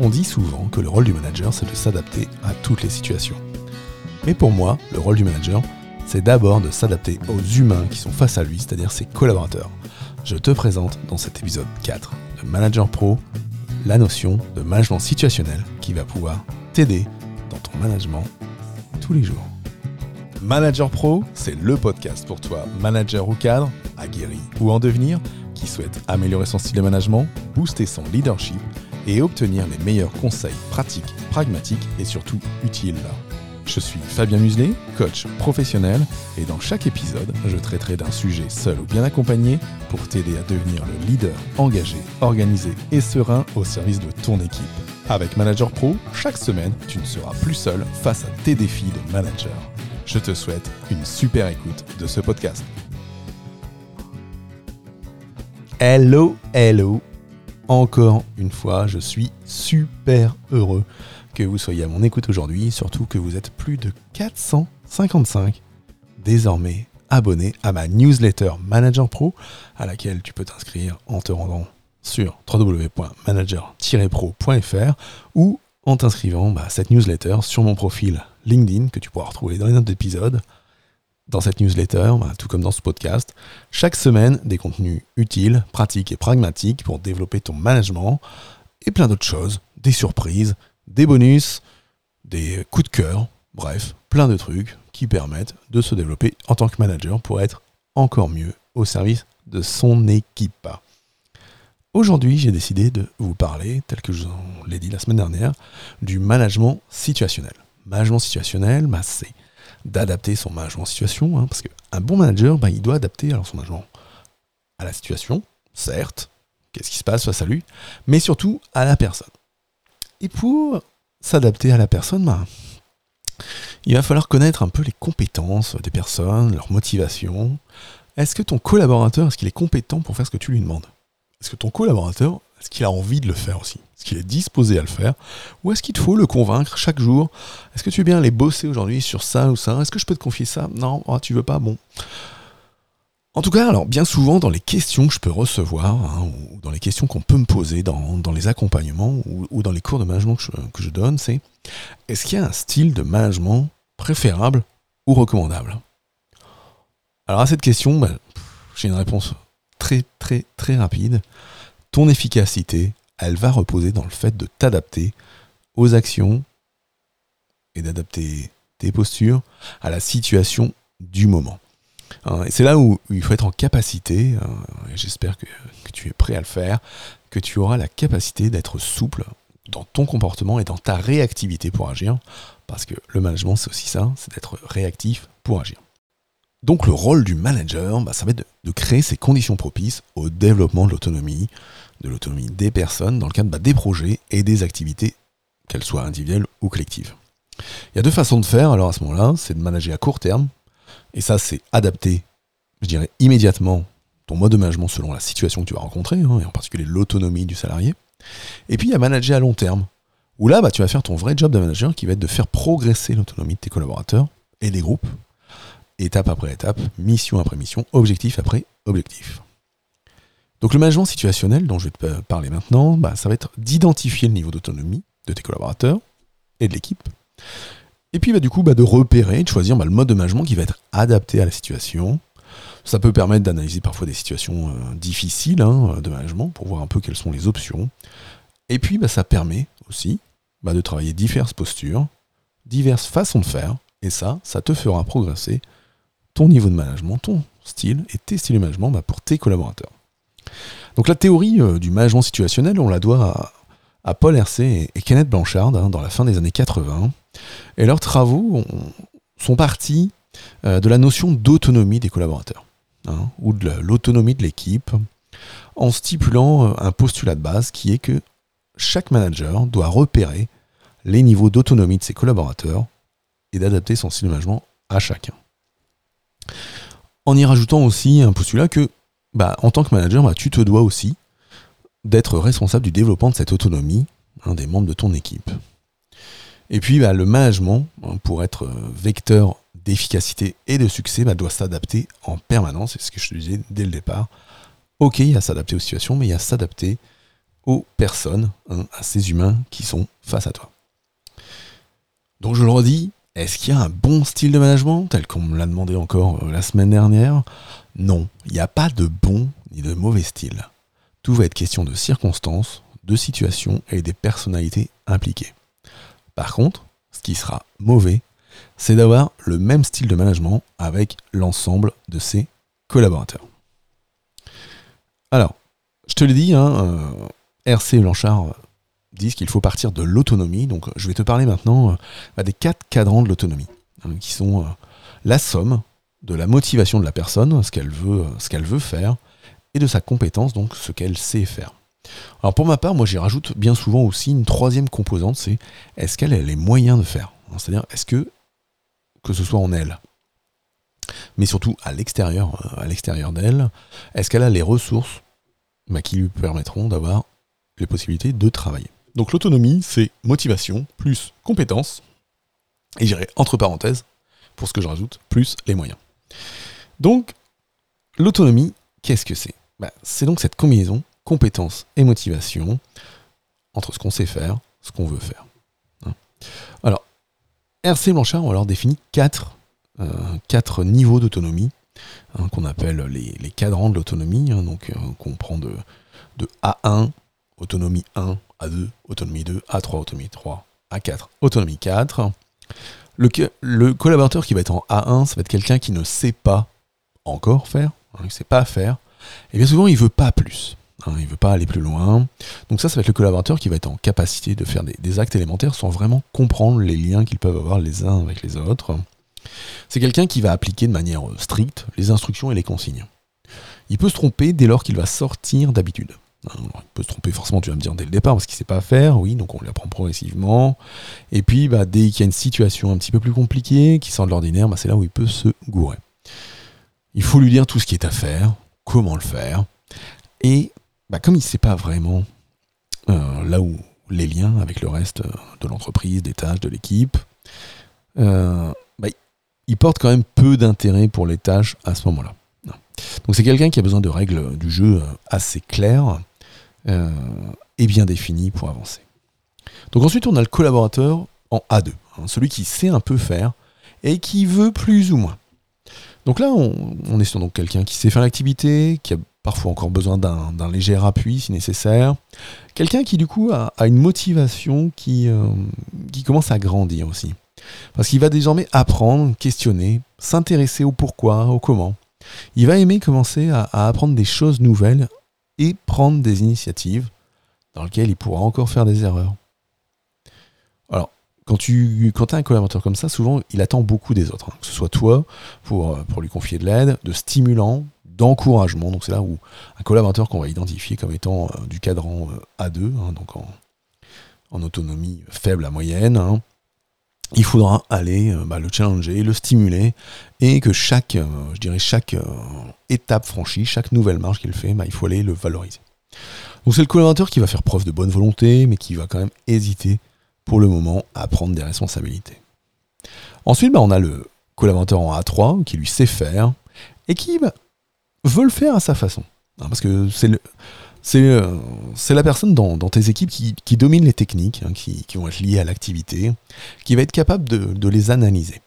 On dit souvent que le rôle du manager, c'est de s'adapter à toutes les situations. Mais pour moi, le rôle du manager, c'est d'abord de s'adapter aux humains qui sont face à lui, c'est-à-dire ses collaborateurs. Je te présente dans cet épisode 4 de Manager Pro la notion de management situationnel qui va pouvoir t'aider dans ton management tous les jours. Manager Pro, c'est le podcast pour toi, manager ou cadre, aguerri ou en devenir, qui souhaite améliorer son style de management, booster son leadership et obtenir les meilleurs conseils pratiques, pragmatiques et surtout utiles. Je suis Fabien Muselet, coach professionnel, et dans chaque épisode, je traiterai d'un sujet seul ou bien accompagné pour t'aider à devenir le leader engagé, organisé et serein au service de ton équipe. Avec Manager Pro, chaque semaine, tu ne seras plus seul face à tes défis de manager. Je te souhaite une super écoute de ce podcast. Hello, hello. Encore une fois, je suis super heureux que vous soyez à mon écoute aujourd'hui, surtout que vous êtes plus de 455 désormais abonnés à ma newsletter Manager Pro, à laquelle tu peux t'inscrire en te rendant sur www.manager-pro.fr ou en t'inscrivant bah, à cette newsletter sur mon profil LinkedIn que tu pourras retrouver dans les notes d'épisode. Dans cette newsletter, bah, tout comme dans ce podcast, chaque semaine, des contenus utiles, pratiques et pragmatiques pour développer ton management et plein d'autres choses, des surprises, des bonus, des coups de cœur, bref, plein de trucs qui permettent de se développer en tant que manager pour être encore mieux au service de son équipe. Aujourd'hui, j'ai décidé de vous parler, tel que je vous l'ai dit la semaine dernière, du management situationnel. Management situationnel, bah, c'est d'adapter son management situation, hein, parce qu'un bon manager, bah, il doit adapter alors, son management à la situation, certes, qu'est-ce qui se passe face à lui, mais surtout à la personne. Et pour s'adapter à la personne, bah, il va falloir connaître un peu les compétences des personnes, leur motivation. Est-ce que ton collaborateur, est-ce qu'il est compétent pour faire ce que tu lui demandes? Est-ce que ton collaborateur, est-ce qu'il a envie de le faire aussi? Est-ce qu'il est disposé à le faire? Ou est-ce qu'il te faut le convaincre chaque jour? Est-ce que tu veux bien aller bosser aujourd'hui sur ça ou ça? Est-ce que je peux te confier ça? Non, oh, tu veux pas? Bon. En tout cas, alors bien souvent dans les questions que je peux recevoir, hein, ou dans les questions qu'on peut me poser dans, les accompagnements ou, dans les cours de management que je, donne, c'est est-ce qu'il y a un style de management préférable ou recommandable? Alors à cette question, ben, j'ai une réponse très très très rapide. Ton efficacité, elle va reposer dans le fait de t'adapter aux actions et d'adapter tes postures à la situation du moment. Hein, et c'est là où, il faut être en capacité, hein, et j'espère que, tu es prêt à le faire, que tu auras la capacité d'être souple dans ton comportement et dans ta réactivité pour agir, parce que le management c'est aussi ça, c'est d'être réactif pour agir. Donc le rôle du manager, bah, ça va être de, créer ces conditions propices au développement de l'autonomie, de l'autonomie des personnes dans le cadre bah, des projets et des activités, qu'elles soient individuelles ou collectives. Il y a deux façons de faire, alors à ce moment-là, c'est de manager à court terme, et ça, c'est adapter, je dirais, immédiatement ton mode de management selon la situation que tu vas rencontrer, hein, et en particulier l'autonomie du salarié. Et puis, il y a manager à long terme, où là, bah, tu vas faire ton vrai job de manager qui va être de faire progresser l'autonomie de tes collaborateurs et des groupes, étape après étape, mission après mission, objectif après objectif. Donc le management situationnel dont je vais te parler maintenant, bah, ça va être d'identifier le niveau d'autonomie de tes collaborateurs et de l'équipe, et puis bah, du coup bah, de repérer, de choisir bah, le mode de management qui va être adapté à la situation. Ça peut permettre d'analyser parfois des situations euh, difficiles hein, de management pour voir un peu quelles sont les options. Et puis ça permet aussi de travailler diverses postures, diverses façons de faire. Et ça, ça te fera progresser ton niveau de management, ton style et tes styles de management pour tes collaborateurs. Donc la théorie euh, du management situationnel, on la doit à, Paul Hercé et, Kenneth Blanchard hein, dans la fin des années 80. Et leurs travaux sont partis euh, de la notion d'autonomie des collaborateurs, hein, ou de l'autonomie de l'équipe, en stipulant euh, un postulat de base qui est que chaque manager doit repérer les niveaux d'autonomie de ses collaborateurs et d'adapter son style de management à chacun. En y rajoutant aussi un postulat que, bah, en tant que manager, bah, tu te dois aussi d'être responsable du développement de cette autonomie hein, des membres de ton équipe. Et puis, bah, le management, hein, pour être euh, vecteur d'efficacité et de succès, doit s'adapter en permanence. C'est ce que je te disais dès le départ. Ok, il y a s'adapter aux situations, mais il y a s'adapter aux personnes, hein, à ces humains qui sont face à toi. Donc je le redis, est-ce qu'il y a un bon style de management, tel qu'on me l'a demandé encore euh, la semaine dernière? Non, il n'y a pas de bon ni de mauvais style. Tout va être question de circonstances, de situations et des personnalités impliquées. Par contre, ce qui sera mauvais, c'est d'avoir le même style de management avec l'ensemble de ses collaborateurs. Alors, je te l'ai dit, hein, euh, RC Blanchard disent qu'il faut partir de l'autonomie. Donc je vais te parler maintenant euh, des quatre cadrans de l'autonomie, hein, qui sont euh, la somme de la motivation de la personne, ce qu'elle veut, euh, ce qu'elle veut faire, et de sa compétence, donc ce qu'elle sait faire. Alors pour ma part, moi j'y rajoute bien souvent aussi une troisième composante, c'est est-ce qu'elle a les moyens de faire C'est-à-dire est-ce que, que ce soit en elle, mais surtout à l'extérieur, à l'extérieur d'elle, est-ce qu'elle a les ressources bah, qui lui permettront d'avoir les possibilités de travailler. Donc l'autonomie, c'est motivation plus compétence, et j'irai entre parenthèses, pour ce que je rajoute, plus les moyens. Donc, l'autonomie, qu'est-ce que c'est? Bah, C'est donc cette combinaison compétence et motivation entre ce qu'on sait faire, ce qu'on veut faire. Hein? alors, RC Blanchard, on leur définit quatre, euh, quatre niveaux d'autonomie, hein, qu'on appelle les, cadrans de l'autonomie, hein, euh, qu'on prend de A1, autonomie 1, A2, autonomie 2, A3, autonomie 3, A4, autonomie 4. Le, collaborateur qui va être en A1, ça va être quelqu'un qui ne sait pas encore faire, hein, il ne sait pas faire, et bien souvent il ne veut pas plus. Hein, il ne veut pas aller plus loin. Donc ça, ça va être le collaborateur qui va être en capacité de faire des, des actes élémentaires sans vraiment comprendre les liens qu'ils peuvent avoir les uns avec les autres. C'est quelqu'un qui va appliquer de manière stricte les instructions et les consignes. Il peut se tromper dès lors qu'il va sortir d'habitude. Hein, il peut se tromper forcément, tu vas me dire dès le départ, parce qu'il ne sait pas faire, oui, donc on l'apprend progressivement. Et puis, bah, dès qu'il y a une situation un petit peu plus compliquée, qui sort de l'ordinaire, bah, c'est là où il peut se gourer. Il faut lui dire tout ce qui est à faire, comment le faire. Et bah, comme il ne sait pas vraiment euh, là où les liens avec le reste euh, de l'entreprise, des tâches, de l'équipe, euh, il porte quand même peu d'intérêt pour les tâches à ce moment-là. Donc c'est quelqu'un qui a besoin de règles du jeu assez claires euh, et bien défini pour avancer. Donc ensuite, on a le collaborateur en A2, hein, celui qui sait un peu faire et qui veut plus ou moins. Donc là, on, est sur donc quelqu'un qui sait faire l'activité, qui a parfois encore besoin d'un léger appui si nécessaire. Quelqu'un qui du coup a, une motivation qui, euh, qui commence à grandir aussi. Parce qu'il va désormais apprendre, questionner, s'intéresser au pourquoi, au comment. Il va aimer commencer à apprendre des choses nouvelles et prendre des initiatives dans lesquelles il pourra encore faire des erreurs. Alors, quand tu as un collaborateur comme ça, souvent, il attend beaucoup des autres. Hein. Que ce soit toi, pour, euh, pour lui confier de l'aide, de stimulant, d'encouragement. Donc c'est là où un collaborateur qu'on va identifier comme étant euh, du cadran euh, A2, hein, donc en, autonomie faible à moyenne, hein, il faudra aller euh, bah, le challenger, le stimuler, et que chaque, euh, je dirais chaque euh, étape franchie, chaque nouvelle marche qu'il fait, bah, il faut aller le valoriser. Donc c'est le collaborateur qui va faire preuve de bonne volonté, mais qui va quand même hésiter pour le moment à prendre des responsabilités. Ensuite, bah, on a le collaborateur en A3 qui lui sait faire et qui veut le faire à sa façon. Hein, parce que c'est le, euh, c'est la personne dans, tes équipes qui, domine les techniques, hein, qui, vont être liées à l'activité, qui va être capable de, les analyser.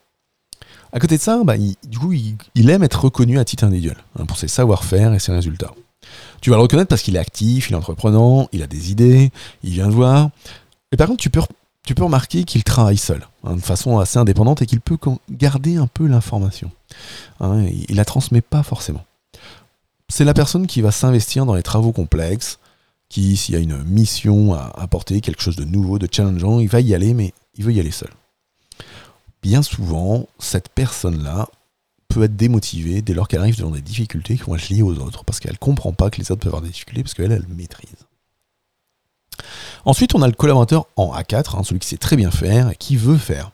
À côté de ça, bah, il, du coup, il, aime être reconnu à titre individuel hein, pour ses savoir-faire et ses résultats. Tu vas le reconnaître parce qu'il est actif, il est entreprenant, il a des idées, il vient de voir. Et par contre, tu peux, remarquer qu'il travaille seul, hein, de façon assez indépendante, et qu'il peut garder un peu l'information. il, il la transmet pas forcément c'est la personne qui va s'investir dans les travaux complexes, qui, s'il y a une mission à apporter, quelque chose de nouveau, de challengeant, il va y aller, mais il veut y aller seul. Bien souvent, cette personne-là peut être démotivée dès lors qu'elle arrive devant des difficultés qui vont être liées aux autres, parce qu'elle ne comprend pas que les autres peuvent avoir des difficultés, parce qu'elle, elle maîtrise. Ensuite, on a le collaborateur en A4, hein, celui qui sait très bien faire et qui veut faire.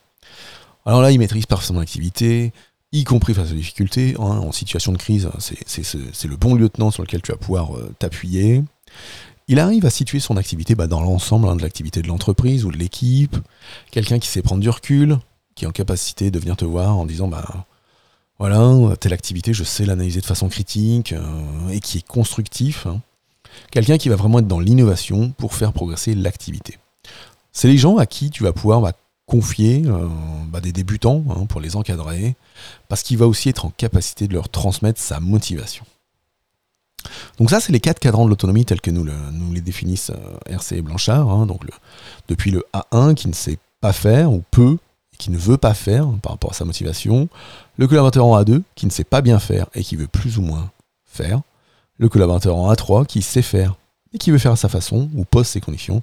Alors là, il maîtrise parfaitement l'activité, y compris face aux difficultés. Hein, en situation de crise, c'est le bon lieutenant sur lequel tu vas pouvoir euh, t'appuyer. Il arrive à situer son activité bah, dans l'ensemble hein, de l'activité de l'entreprise ou de l'équipe. Quelqu'un qui sait prendre du recul, qui est en capacité de venir te voir en disant bah voilà, telle activité, je sais l'analyser de façon critique euh, et qui est constructif. Hein. Quelqu'un qui va vraiment être dans l'innovation pour faire progresser l'activité. C'est les gens à qui tu vas pouvoir bah, confier euh, bah, des débutants hein, pour les encadrer, parce qu'il va aussi être en capacité de leur transmettre sa motivation. Donc ça, c'est les quatre cadrans de l'autonomie tels que nous, les définissent euh, RC et Blanchard. Hein. donc depuis le A1 qui ne sait pas faire ou peu et qui ne veut pas faire par rapport à sa motivation, le collaborateur en A2 qui ne sait pas bien faire et qui veut plus ou moins faire, le collaborateur en A3 qui sait faire et qui veut faire à sa façon ou pose ses conditions,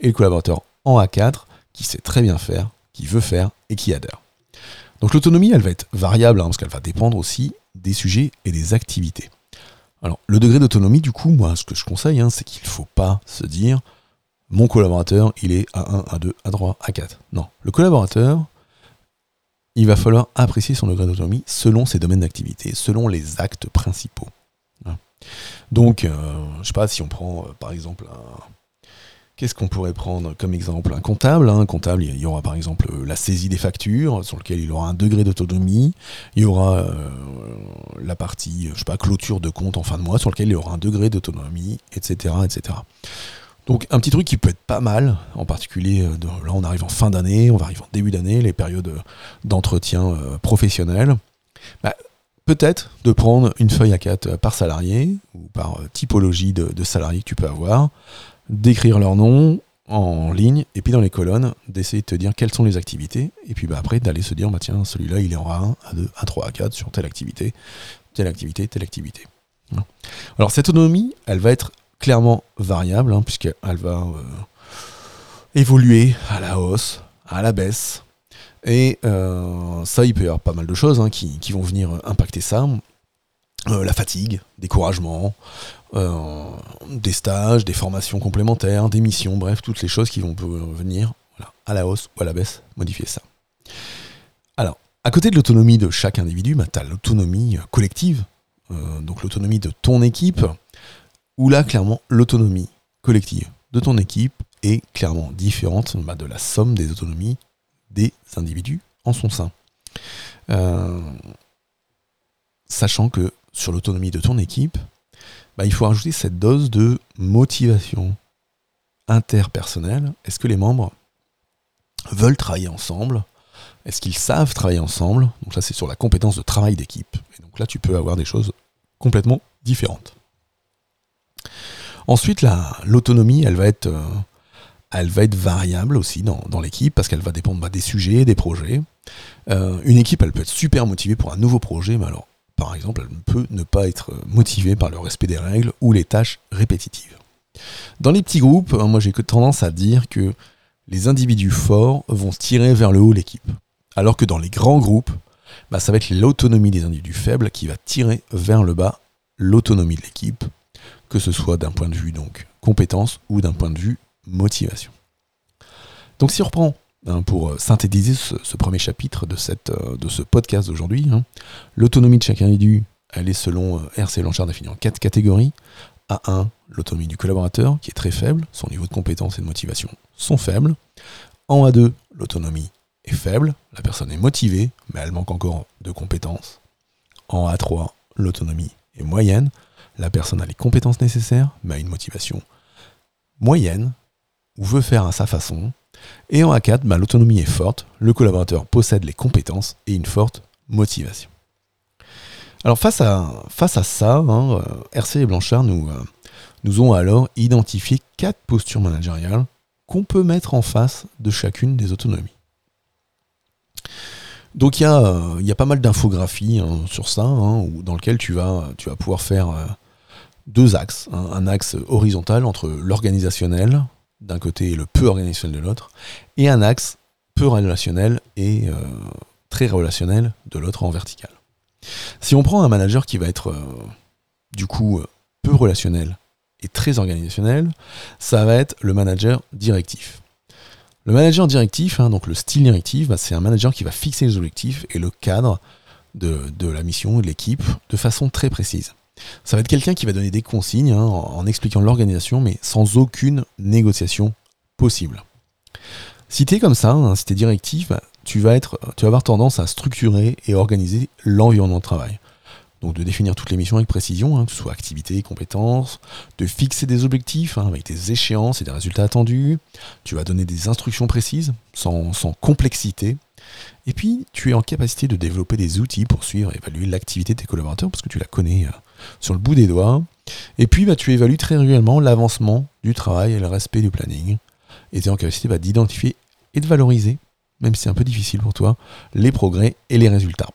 et le collaborateur en A4 qui sait très bien faire, qui veut faire et qui adhère. Donc l'autonomie, elle va être variable hein, parce qu'elle va dépendre aussi des sujets et des activités. Alors le degré d'autonomie, du coup, moi, ce que je conseille, hein, c'est qu'il ne faut pas se dire mon collaborateur, il est A1, A2, A3, A4. Non, le collaborateur, il va falloir apprécier son degré d'autonomie selon ses domaines d'activité, selon les actes principaux. Hein. Donc, euh, je sais pas si on prend euh, par exemple Qu'est-ce qu'on pourrait prendre comme exemple Un comptable. Un comptable, il y aura par exemple euh, la saisie des factures, sur lequel il aura un degré d'autonomie. Il y aura la partie, je sais pas, clôture de compte en fin de mois, sur lequel il y aura un degré d'autonomie, etc., etc. Donc un petit truc qui peut être pas mal, en particulier, euh, là on arrive en fin d'année, on va arriver en début d'année, les périodes euh, d'entretien euh, professionnel. Bah, peut-être de prendre une feuille à 4 par salarié, ou par typologie de, salariés que tu peux avoir, d'écrire leur nom en ligne, et puis dans les colonnes, d'essayer de te dire quelles sont les activités, et puis bah, après d'aller se dire, bah, tiens, celui-là il est en A1, A2, A3, A4 sur telle activité, telle activité, telle activité. Alors cette autonomie, elle va être clairement variable, hein, puisqu'elle va euh, évoluer à la hausse, à la baisse. Et euh, ça, il peut y avoir pas mal de choses hein, qui, vont venir impacter ça. Euh, la fatigue, découragement, des stages, des formations complémentaires, des missions, bref, toutes les choses qui vont venir à la hausse ou à la baisse, modifier ça. Alors, à côté de l'autonomie de chaque individu, bah, tu as l'autonomie collective, donc l'autonomie de ton équipe, où là, clairement, l'autonomie collective de ton équipe est clairement différente bah, de la somme des autonomies des individus en son sein. Euh, sachant que sur l'autonomie de ton équipe, bah, il faut rajouter cette dose de motivation interpersonnelle. Est-ce que les membres veulent travailler ensemble? Est-ce qu'ils savent travailler ensemble? Donc là, c'est sur la compétence de travail d'équipe. Et donc là, tu peux avoir des choses complètement différentes. Ensuite, l'autonomie, elle va être, euh, elle va être variable aussi dans, l'équipe parce qu'elle va dépendre bah, des sujets, des projets. Euh, une équipe, elle peut être super motivée pour un nouveau projet, mais alors, par exemple, elle peut ne pas être motivée par le respect des règles ou les tâches répétitives. Dans les petits groupes, hein, moi j'ai tendance à dire que les individus forts vont tirer vers le haut l'équipe. Alors que dans les grands groupes, bah, ça va être l'autonomie des individus faibles qui va tirer vers le bas l'autonomie de l'équipe que ce soit d'un point de vue donc compétence ou d'un point de vue motivation. Donc si on reprend hein, pour euh, synthétiser ce, premier chapitre de, euh, ce podcast d'aujourd'hui, hein, l'autonomie de chaque individu, elle est selon euh, RC Blanchard définie en quatre catégories. A1, l'autonomie du collaborateur, qui est très faible, son niveau de compétence et de motivation sont faibles. En A2, l'autonomie est faible, la personne est motivée, mais elle manque encore de compétences. En A3, l'autonomie est moyenne, la personne a les compétences nécessaires, mais a une motivation moyenne, ou veut faire à sa façon. Et en A4, bah, l'autonomie est forte, le collaborateur possède les compétences et une forte motivation. Alors face à, ça, hein, euh, RC et Blanchard nous, euh, nous ont alors identifié quatre postures managériales qu'on peut mettre en face de chacune des autonomies. Donc il y, a, pas mal d'infographies hein, sur ça, hein, dans lequel tu vas, tu vas pouvoir faire euh, deux axes. Un, axe horizontal entre l'organisationnel d'un côté et le peu organisationnel de l'autre, et un axe peu relationnel et euh, très relationnel de l'autre en vertical. Si on prend un manager qui va être euh, du coup peu relationnel et très organisationnel, ça va être le manager directif. Le manager directif, hein, donc le style directif, bah, c'est un manager qui va fixer les objectifs et le cadre de, la mission de l'équipe de façon très précise. Ça va être quelqu'un qui va donner des consignes hein, en, expliquant l'organisation, mais sans aucune négociation possible. Si tu es comme ça, hein, si tu es directif, tu, vas être, tu vas avoir tendance à structurer et organiser l'environnement de travail. Donc de définir toutes les missions avec précision, hein, que ce soit activité, compétences, de fixer des objectifs avec des échéances et des résultats attendus. Tu vas donner des instructions précises, sans, complexité. Et puis, tu es en capacité de développer des outils pour suivre et évaluer l'activité de tes collaborateurs, parce que tu la connais euh, sur le bout des doigts. Et puis, bah, tu évalues très régulièrement l'avancement du travail et le respect du planning. Et tu es en capacité bah, d'identifier et de valoriser, même si c'est un peu difficile pour toi, les progrès et les résultats.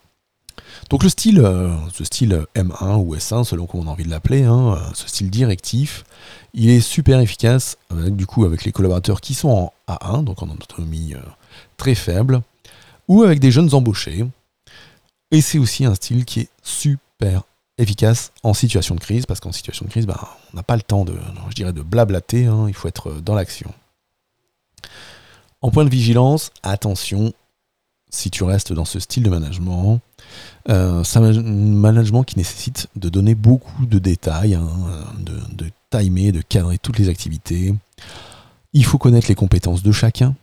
Donc le style, euh, ce style M1 ou S1, selon comment on a envie de l'appeler, hein, euh, ce style directif, il est super efficace du coup avec les collaborateurs qui sont en A1, donc en autonomie euh, très faible, ou avec des jeunes embauchés. Et c'est aussi un style qui est super efficace en situation de crise, parce qu'en situation de crise, ben, on n'a pas le temps de, je dirais, de blablater, hein, il faut être dans l'action. En point de vigilance, attention, si tu restes dans ce style de management, euh, c'est un management qui nécessite de donner beaucoup de détails, hein, de, de, timer, de cadrer toutes les activités. Il faut connaître les compétences de chacun.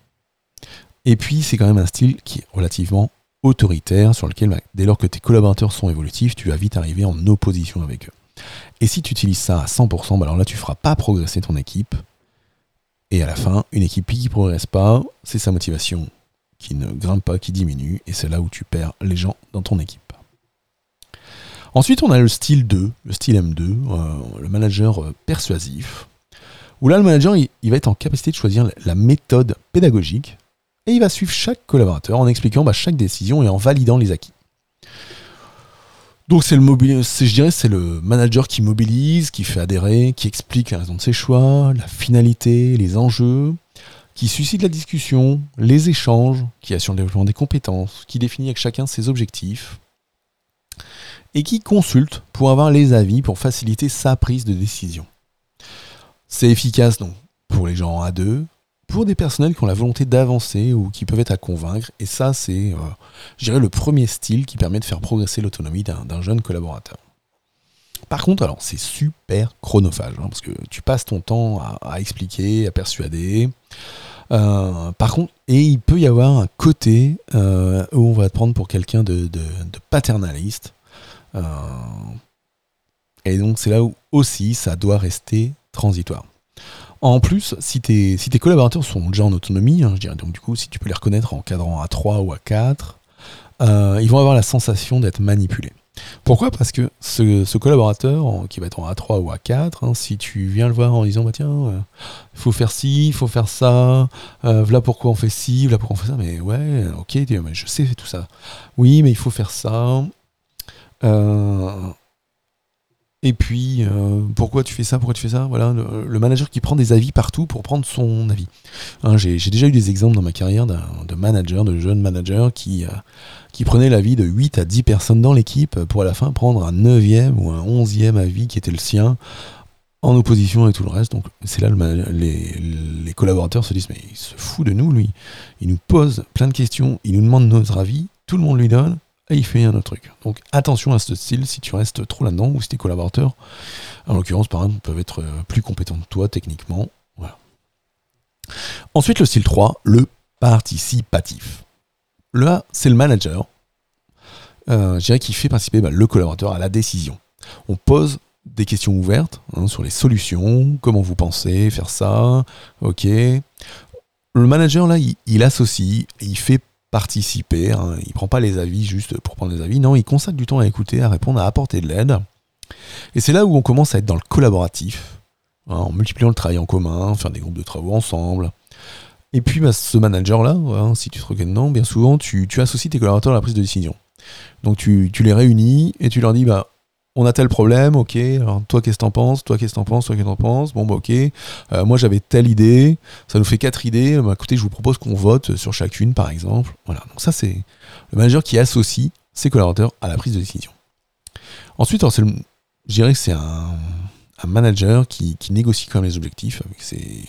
Et puis, c'est quand même un style qui est relativement autoritaire, sur lequel, dès lors que tes collaborateurs sont évolutifs, tu vas vite arriver en opposition avec eux. Et si tu utilises ça à 100%, bah alors là, tu ne feras pas progresser ton équipe. Et à la fin, une équipe qui ne progresse pas, c'est sa motivation qui ne grimpe pas, qui diminue, et c'est là où tu perds les gens dans ton équipe. Ensuite, on a le style 2, le style M2, euh, le manager euh, persuasif, où là, le manager, il, va être en capacité de choisir la méthode pédagogique, et il va suivre chaque collaborateur en expliquant bah, chaque décision et en validant les acquis. Donc c'est le je dirais c'est le manager qui mobilise, qui fait adhérer, qui explique la raison de ses choix, la finalité, les enjeux, qui suscite la discussion, les échanges, qui assure le développement des compétences, qui définit avec chacun ses objectifs, et qui consulte pour avoir les avis pour faciliter sa prise de décision. C'est efficace donc pour les gens à deux, pour des personnels qui ont la volonté d'avancer ou qui peuvent être à convaincre, et ça c'est, euh, je dirais, le premier style qui permet de faire progresser l'autonomie d'un jeune collaborateur. Par contre, alors c'est super chronophage, hein, parce que tu passes ton temps à, expliquer, à persuader. Euh, par contre, et il peut y avoir un côté euh, où on va te prendre pour quelqu'un de, paternaliste. Et donc c'est là où aussi ça doit rester transitoire. En plus, si tes, collaborateurs sont déjà en autonomie, hein, je dirais donc du coup, si tu peux les reconnaître en cadrant à 3 ou à 4, ils vont avoir la sensation d'être manipulés. Pourquoi? Parce que ce, collaborateur qui va être en A3 ou A4, hein, si tu viens le voir en disant bah tiens, il euh, faut faire ci, il faut faire ça, euh, voilà pourquoi on fait ci, voilà pourquoi on fait ça, mais ouais, ok, je sais tout ça. Oui, mais il faut faire ça. Euh, et puis, euh, pourquoi tu fais ça Pourquoi tu fais ça? Voilà, le, manager qui prend des avis partout pour prendre son avis. Hein, j'ai, déjà eu des exemples dans ma carrière de managers, de jeunes managers qui, euh, prenaient l'avis de 8 à 10 personnes dans l'équipe pour à la fin prendre un 9e ou un 11e avis qui était le sien en opposition avec tout le reste. Donc c'est là le, les, les, collaborateurs se disent mais il se fout de nous lui. Il nous pose plein de questions, il nous demande notre avis, tout le monde lui donne et il fait un autre truc. Donc attention à ce style si tu restes trop là-dedans ou si tes collaborateurs, en l'occurrence par exemple, peuvent être euh, plus compétents que toi techniquement. Voilà. Ensuite, le style 3, le participatif. Là, c'est le manager, euh, je dirais qu'il fait participer bah, le collaborateur à la décision. On pose des questions ouvertes hein, sur les solutions, comment vous pensez faire ça, ok. Le manager, là, il, il associe, il fait participer. Hein. Il prend pas les avis juste pour prendre les avis. Non, il consacre du temps à écouter, à répondre, à apporter de l'aide. Et c'est là où on commence à être dans le collaboratif, hein, en multipliant le travail en commun, faire des groupes de travaux ensemble. Et puis bah, ce manager-là, hein, si tu te reconnais dedans, bien souvent tu, associes tes collaborateurs à la prise de décision. Donc tu, tu les réunis et tu leur dis bah on a tel problème, ok, alors toi qu'est-ce que t'en penses, toi qu'est-ce que t'en penses, toi qu'est-ce que t'en penses, bon bah ok, euh, moi j'avais telle idée, ça nous fait quatre idées, bah écoutez, je vous propose qu'on vote sur chacune par exemple. Voilà, donc ça c'est le manager qui associe ses collaborateurs à la prise de décision. Ensuite, je dirais que c'est un, manager qui, négocie quand même les objectifs avec ses,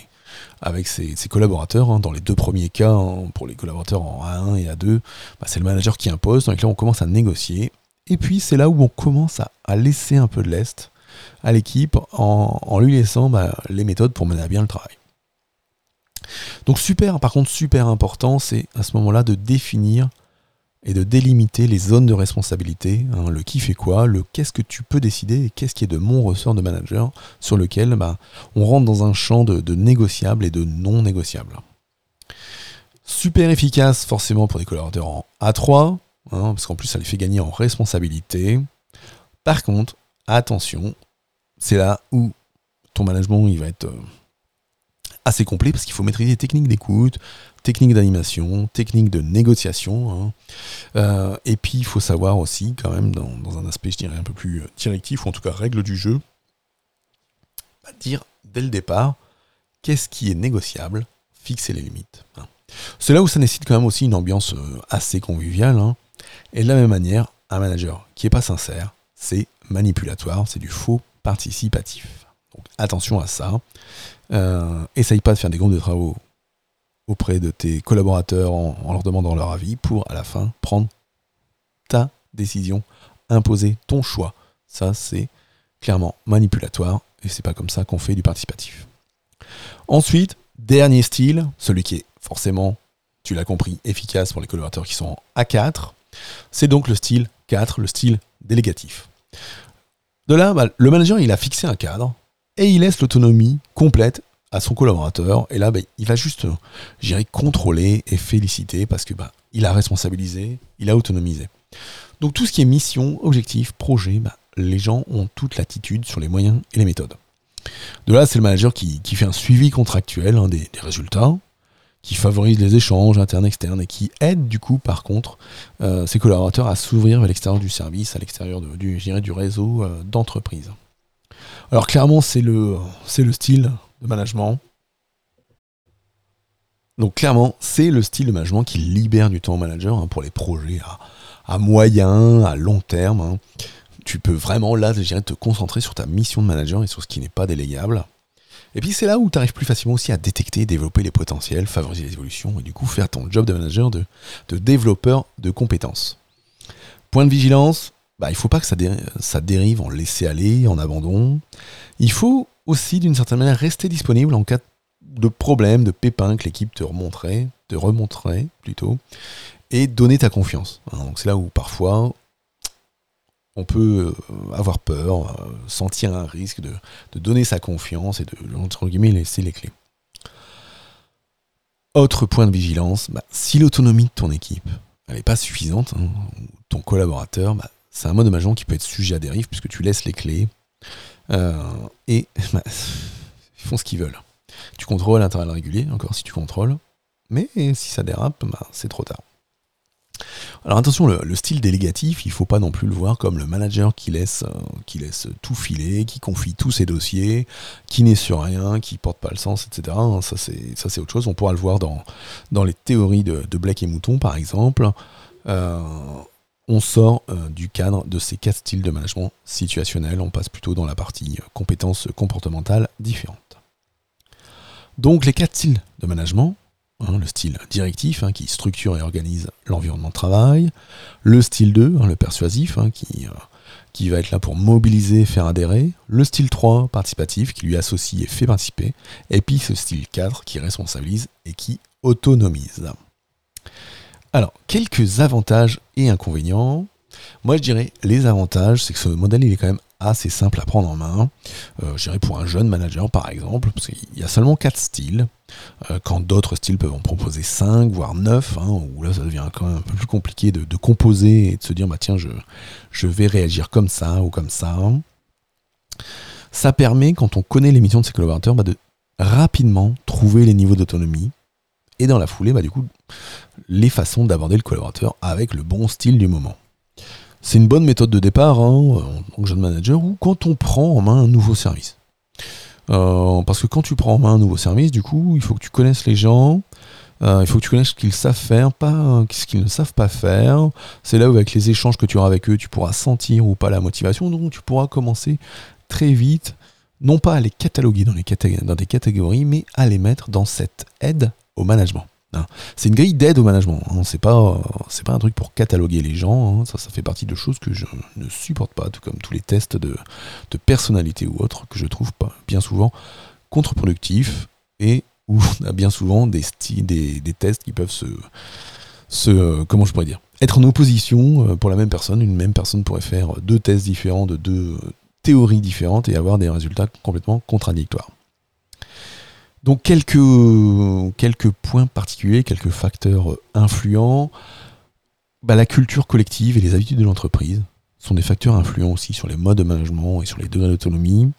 avec ses, collaborateurs. Hein. Dans les deux premiers cas, hein, pour les collaborateurs en A1 et A2, bah, c'est le manager qui impose. Donc là, on commence à négocier. Et puis, c'est là où on commence à, laisser un peu de l'est à l'équipe en, lui laissant bah, les méthodes pour mener à bien le travail. Donc super, par contre, super important, c'est à ce moment-là de définir et de délimiter les zones de responsabilité, hein, le qui fait quoi, le qu'est-ce que tu peux décider et qu'est-ce qui est de mon ressort de manager, sur lequel bah, on rentre dans un champ de, négociables et de non négociables. Super efficace forcément pour des collaborateurs en A3, hein, parce qu'en plus ça les fait gagner en responsabilité. Par contre, attention, c'est là où ton management il va être euh, assez complet parce qu'il faut maîtriser les techniques d'écoute, techniques d'animation, techniques de négociation. Hein. Euh, et puis il faut savoir aussi, quand même, dans, un aspect, je dirais, un peu plus euh, directif, ou en tout cas règle du jeu, bah, dire dès le départ qu'est-ce qui est négociable, fixer les limites. Hein. C'est là où ça nécessite quand même aussi une ambiance assez conviviale. Et de la même manière, un manager qui n'est pas sincère, c'est manipulatoire, c'est du faux participatif. Donc attention à ça. Euh, essaye pas de faire des groupes de travaux auprès de tes collaborateurs en, leur demandant leur avis pour à la fin prendre ta décision, imposer ton choix. Ça, c'est clairement manipulatoire et c'est pas comme ça qu'on fait du participatif. Ensuite, dernier style, celui qui est forcément, tu l'as compris, efficace pour les collaborateurs qui sont en A4, c'est donc le style 4, le style délégatif. De là, bah, le manager, il a fixé un cadre, et il laisse l'autonomie complète à son collaborateur. Et là, ben, il va juste, j'irai contrôler et féliciter parce que bah, il a responsabilisé, il a autonomisé. Donc tout ce qui est mission, objectif, projet, bah, les gens ont toute l'attitude sur les moyens et les méthodes. De là, c'est le manager qui, fait un suivi contractuel hein, des, résultats, qui favorise les échanges internes externes et qui aide du coup par contre euh, ses collaborateurs à s'ouvrir vers l'extérieur du service, à l'extérieur du, du réseau euh, d'entreprise. Alors clairement, c'est le, le style de management. Donc clairement, c'est le style de management qui libère du temps au manager hein, pour les projets à, moyen, à long terme. Hein. Tu peux vraiment là, je te concentrer sur ta mission de manager et sur ce qui n'est pas délégable. Et puis c'est là où tu arrives plus facilement aussi à détecter, développer les potentiels, favoriser les évolutions et du coup faire ton job de manager de, de développeur de compétences. Point de vigilance, bah, il ne faut pas que ça, ça dérive en laisser-aller, en abandon. Il faut aussi, d'une certaine manière, rester disponible en cas de problème, de pépin que l'équipe te remonterait, te remonterait plutôt, et donner ta confiance. Hein, donc c'est là où parfois on peut euh, avoir peur, euh, sentir un risque de, donner sa confiance et de, entre guillemets, laisser les clés. Autre point de vigilance, bah, si l'autonomie de ton équipe n'est pas suffisante, hein, ton collaborateur, bah, c'est un mode de management qui peut être sujet à dérive puisque tu laisses les clés euh, et bah, ils font ce qu'ils veulent. Tu contrôles l'intervalle régulier, encore si tu contrôles, mais si ça dérape, c'est trop tard. Alors attention, le, style délégatif, il ne faut pas non plus le voir comme le manager qui laisse, euh, qui laisse tout filer, qui confie tous ses dossiers, qui n'est sur rien, qui porte pas le sens, etc. Ça c'est autre chose. On pourra le voir dans, dans les théories de, de Blake et Mouton, par exemple. Euh, on sort euh, du cadre de ces quatre styles de management situationnel, on passe plutôt dans la partie compétences comportementales différentes. Donc les quatre styles de management, hein, le style directif hein, qui structure et organise l'environnement de travail, le style 2, hein, le persuasif qui, euh, qui va être là pour mobiliser, faire adhérer, le style 3, participatif, qui lui associe et fait participer, et puis ce style 4 qui responsabilise et qui autonomise. Alors, quelques avantages et inconvénients. Moi, je dirais les avantages, c'est que ce modèle, il est quand même assez simple à prendre en main. Euh, je dirais pour un jeune manager, par exemple, parce qu'il y a seulement 4 styles, euh, quand d'autres styles peuvent en proposer 5, voire 9, hein, où là, ça devient quand même un peu plus compliqué de, composer et de se dire, bah tiens, je, vais réagir comme ça ou comme ça. Ça permet, quand on connaît les missions de ses collaborateurs, bah, de rapidement trouver les niveaux d'autonomie, et dans la foulée, bah, du coup, les façons d'aborder le collaborateur avec le bon style du moment. C'est une bonne méthode de départ hein, en jeune manager ou quand on prend en main un nouveau service. Euh, parce que quand tu prends en main un nouveau service, du coup, il faut que tu connaisses les gens, euh, il faut que tu connaisses ce qu'ils savent faire, pas ce qu'ils ne savent pas faire. C'est là où, avec les échanges que tu auras avec eux, tu pourras sentir ou pas la motivation. Donc, tu pourras commencer très vite non pas à les cataloguer dans des catégories, mais à les mettre dans cette aide au management. C'est une grille d'aide au management. Hein. C'est pas, un truc pour cataloguer les gens. Hein. Ça, fait partie de choses que je ne supporte pas, tout comme tous les tests de, personnalité ou autres que je trouve bien souvent contre-productifs et où on a bien souvent des, tests qui peuvent se, se, comment je pourrais dire, être en opposition euh, pour la même personne. Une même personne pourrait faire deux tests différents de deux théories différentes et avoir des résultats complètement contradictoires. Donc quelques, quelques points particuliers, quelques facteurs influents. Bah, la culture collective et les habitudes de l'entreprise sont des facteurs influents aussi sur les modes de management et sur les degrés d'autonomie,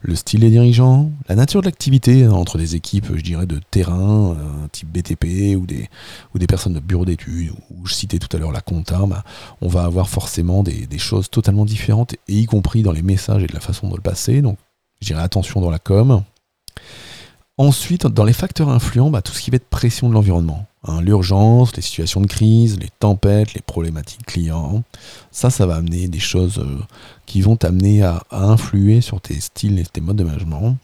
le style des dirigeants, la nature de l'activité entre des équipes, je dirais, de terrain, euh, type BTP, ou des, ou des personnes de bureau d'études, ou je citais tout à l'heure la compta, bah, on va avoir forcément des, des, choses totalement différentes, et y compris dans les messages et de la façon de le passer, donc je dirais attention dans la com. Ensuite, dans les facteurs influents, bah, tout ce qui va être pression de l'environnement. Hein, l'urgence, les situations de crise, les tempêtes, les problématiques clients. Ça, ça va amener des choses euh, qui vont t'amener à, influer sur tes styles et tes modes de management.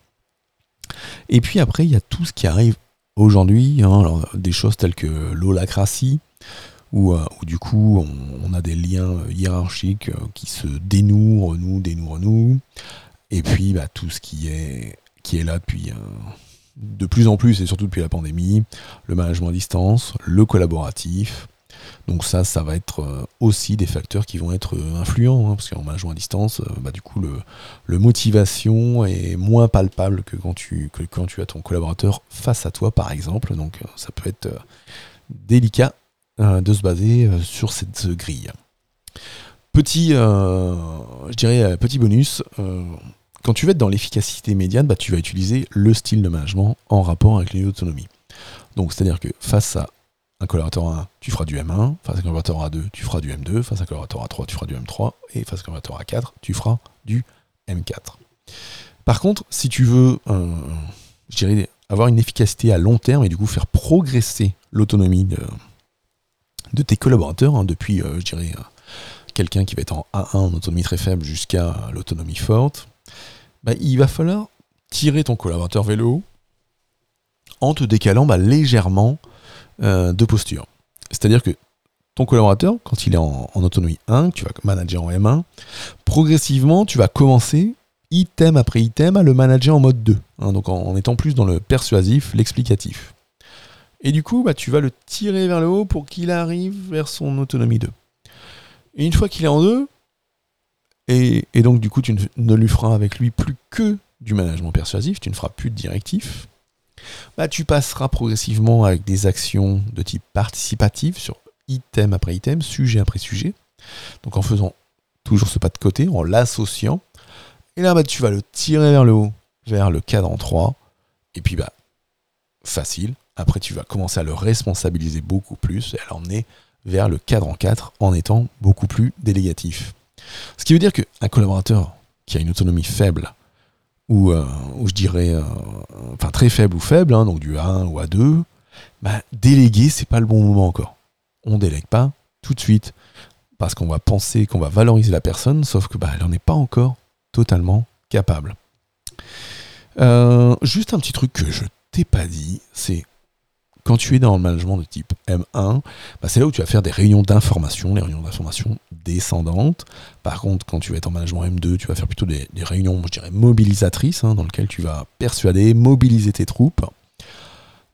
Et puis après, il y a tout ce qui arrive aujourd'hui, hein, des choses telles que l'holacratie, où, euh, du coup on, a des liens hiérarchiques euh, qui se dénouent, renouent, dénouent, renouent. Et puis bah, tout ce qui est, qui est là depuis de plus en plus, et surtout depuis la pandémie, le management à distance, le collaboratif. Donc ça, ça va être euh, aussi des facteurs qui vont être euh, influents, hein, parce qu'en management à distance, euh, bah, du coup, le, motivation est moins palpable que quand, tu, as ton collaborateur face à toi, par exemple. Donc ça peut être délicat de se baser sur cette grille. Petit, petit bonus, quand tu vas être dans l'efficacité immédiate, bah, tu vas utiliser le style de management en rapport avec l'autonomie. Donc, c'est-à-dire que face à un collaborateur 1, tu feras du M1, face à un collaborateur A2, tu feras du M2, face à un collaborateur A3, tu feras du M3, et face à un collaborateur A4, tu feras du M4. Par contre, si tu veux, euh, je dirais, avoir une efficacité à long terme et du coup faire progresser l'autonomie de, tes collaborateurs, hein, depuis, euh, je dirais, euh, quelqu'un qui va être en A1 en autonomie très faible jusqu'à l'autonomie forte, bah, il va falloir tirer ton collaborateur haut en te décalant bah, légèrement euh, de posture. C'est-à-dire que ton collaborateur, quand il est en, autonomie 1, tu vas manager en M1, progressivement, tu vas commencer item après item à le manager en mode 2, hein, donc en, étant plus dans le persuasif, l'explicatif. Et du coup, bah, tu vas le tirer vers le haut pour qu'il arrive vers son autonomie 2. Et une fois qu'il est en 2, et, donc, du coup, tu ne, lui feras avec lui plus que du management persuasif, tu ne feras plus de directif. Bah, tu passeras progressivement avec des actions de type participatif sur item après item, sujet après sujet. Donc, en faisant toujours ce pas de côté, en l'associant. Et là, bah, tu vas le tirer vers le haut, vers le cadre 3. Et puis, bah, facile. Après, tu vas commencer à le responsabiliser beaucoup plus et à l'emmener vers le cadre en 4 en étant beaucoup plus délégatif. Ce qui veut dire qu'un collaborateur qui a une autonomie faible, ou, euh, je dirais, euh, enfin très faible ou faible, hein, donc du A1 ou A2, bah, déléguer, c'est pas le bon moment encore. On délègue pas tout de suite, parce qu'on va penser qu'on va valoriser la personne, sauf que bah, elle n'en est pas encore totalement capable. Euh, juste un petit truc que je t'ai pas dit, c'est quand tu es dans le management de type M1, bah, c'est là où tu vas faire des réunions d'information, les réunions d'information descendantes. Par contre, quand tu vas être en management M2, tu vas faire plutôt des, réunions, je dirais, mobilisatrices, hein, dans lesquelles tu vas persuader, mobiliser tes troupes.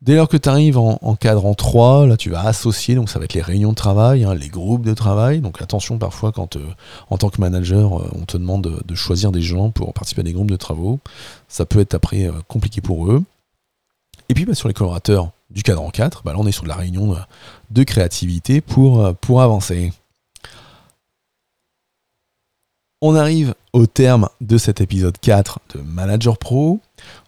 Dès lors que tu arrives en, cadre en 3, là tu vas associer, donc ça va être les réunions de travail, hein, les groupes de travail. Donc attention parfois quand euh, en tant que manager euh, on te demande de, choisir des gens pour participer à des groupes de travaux, ça peut être après euh, compliqué pour eux. Et puis bah, sur les collaborateurs, du cadran 4, bah là on est sur de la réunion de, créativité pour, euh, pour avancer. On arrive au terme de cet épisode 4 de Manager Pro,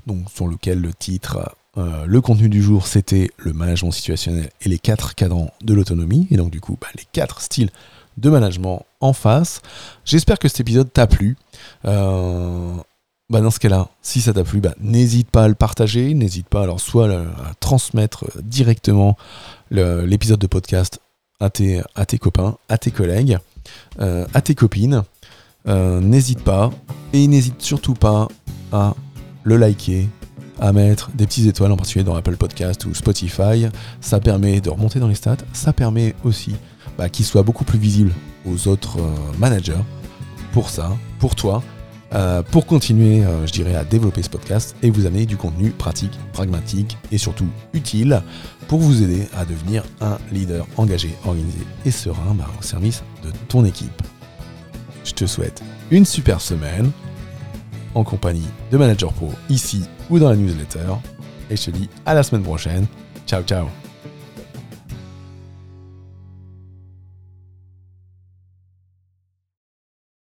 donc sur lequel le titre, euh, le contenu du jour, c'était le management situationnel et les quatre cadrans de l'autonomie, et donc du coup bah, les quatre styles de management en face. J'espère que cet épisode t'a plu. Euh, bah dans ce cas-là, si ça t'a plu, bah, n'hésite pas à le partager, n'hésite pas alors soit à transmettre directement l'épisode de podcast à tes, à tes copains, à tes collègues, euh, à tes copines. Euh, n'hésite pas et n'hésite surtout pas à le liker, à mettre des petites étoiles, en particulier dans Apple Podcast ou Spotify. Ça permet de remonter dans les stats. Ça permet aussi bah, qu'il soit beaucoup plus visible aux autres euh, managers. Pour ça, pour toi, euh, pour continuer, euh, je dirais, à développer ce podcast et vous amener du contenu pratique, pragmatique et surtout utile pour vous aider à devenir un leader engagé, organisé et serein bah, au service de ton équipe. Je te souhaite une super semaine en compagnie de Manager Pro ici ou dans la newsletter et je te dis à la semaine prochaine. Ciao ciao